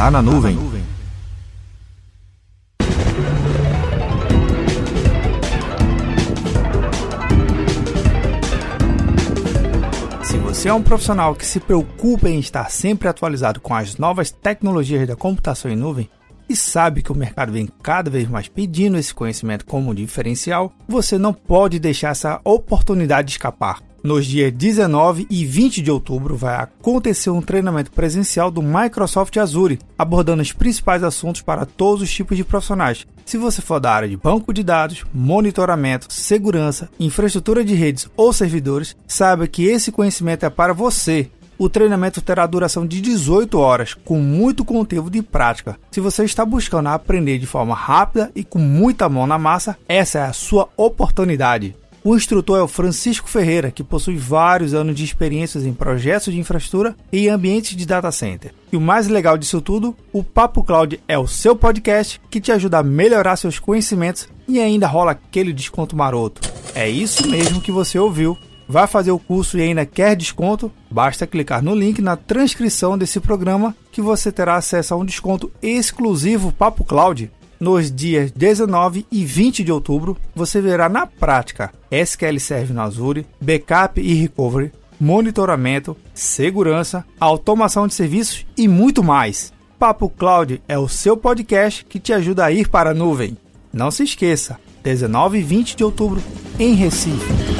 Tá na nuvem. Se você é um profissional que se preocupa em estar sempre atualizado com as novas tecnologias da computação em nuvem e sabe que o mercado vem cada vez mais pedindo esse conhecimento como diferencial, você não pode deixar essa oportunidade escapar. Nos dias 19 e 20 de outubro vai acontecer um treinamento presencial do Microsoft Azure, abordando os principais assuntos para todos os tipos de profissionais. Se você for da área de banco de dados, monitoramento, segurança, infraestrutura de redes ou servidores, saiba que esse conhecimento é para você. O treinamento terá duração de 18 horas, com muito conteúdo de prática. Se você está buscando aprender de forma rápida e com muita mão na massa, essa é a sua oportunidade. O instrutor é o Francisco Ferreira, que possui vários anos de experiências em projetos de infraestrutura e ambientes de data center. E o mais legal disso tudo, o Papo Cloud é o seu podcast que te ajuda a melhorar seus conhecimentos e ainda rola aquele desconto maroto. É isso mesmo que você ouviu. Vai fazer o curso e ainda quer desconto? Basta clicar no link na transcrição desse programa que você terá acesso a um desconto exclusivo Papo Cloud nos dias 19 e 20 de outubro, você verá na prática SQL Server no Azure, backup e recovery, monitoramento, segurança, automação de serviços e muito mais. Papo Cloud é o seu podcast que te ajuda a ir para a nuvem. Não se esqueça, 19 e 20 de outubro em Recife.